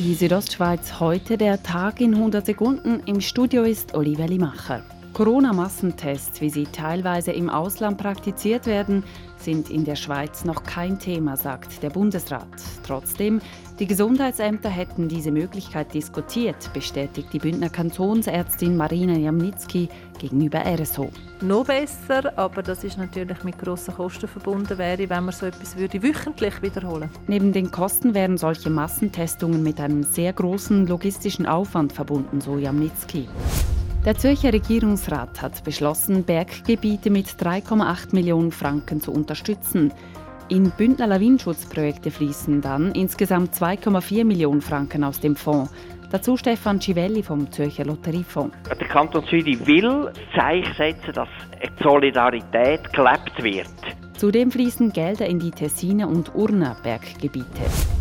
Die Südostschweiz heute der Tag in 100 Sekunden. Im Studio ist Olivia Limacher. Corona-Massentests, wie sie teilweise im Ausland praktiziert werden, sind in der Schweiz noch kein Thema, sagt der Bundesrat. Trotzdem, die Gesundheitsämter hätten diese Möglichkeit diskutiert, bestätigt die Bündner Kantonsärztin Marina Jamnitzki gegenüber RSO. Noch besser, aber das ist natürlich mit grossen Kosten verbunden wäre, wenn man so etwas würde wöchentlich wiederholen. Neben den Kosten wären solche Massentestungen mit einem sehr großen logistischen Aufwand verbunden, so Jamnitzki. Der Zürcher Regierungsrat hat beschlossen, Berggebiete mit 3,8 Millionen Franken zu unterstützen. In Bündner Lawinschutzprojekte fließen dann insgesamt 2,4 Millionen Franken aus dem Fonds. Dazu Stefan Civelli vom Zürcher Lotteriefonds. Der Kanton Zürich will Zeichen setzen, dass Solidarität gelebt wird. Zudem fließen Gelder in die Tessiner und Urner Berggebiete.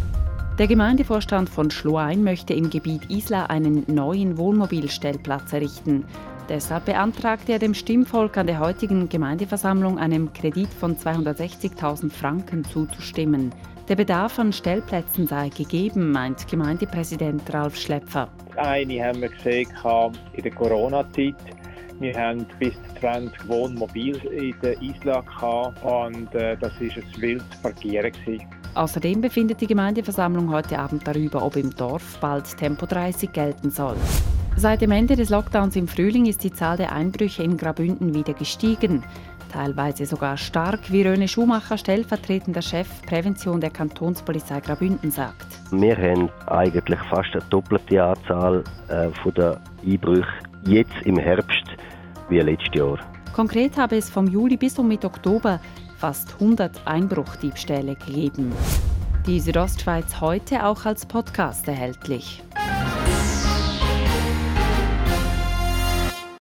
Der Gemeindevorstand von Schloein möchte im Gebiet Isla einen neuen Wohnmobilstellplatz errichten. Deshalb beantragte er dem Stimmvolk an der heutigen Gemeindeversammlung einem Kredit von 260.000 Franken zuzustimmen. Der Bedarf an Stellplätzen sei gegeben, meint Gemeindepräsident Ralf Schlepfer. Eine haben wir gesehen in der Corona-Zeit. Wir haben bis zu 20 Wohnmobile in der Isla und äh, das war ein wildes Parkieren. Außerdem befindet die Gemeindeversammlung heute Abend darüber, ob im Dorf bald Tempo 30 gelten soll. Seit dem Ende des Lockdowns im Frühling ist die Zahl der Einbrüche in Grabünden wieder gestiegen. Teilweise sogar stark, wie Röne Schumacher, stellvertretender Chef Prävention der Kantonspolizei Grabünden, sagt. Wir haben eigentlich fast eine doppelte Anzahl äh, von der Einbrüche jetzt im Herbst wie letztes Jahr. Konkret habe es vom Juli bis um Mitte Oktober fast 100 Einbruchdiebstähle gegeben. Die Südostschweiz heute auch als Podcast erhältlich.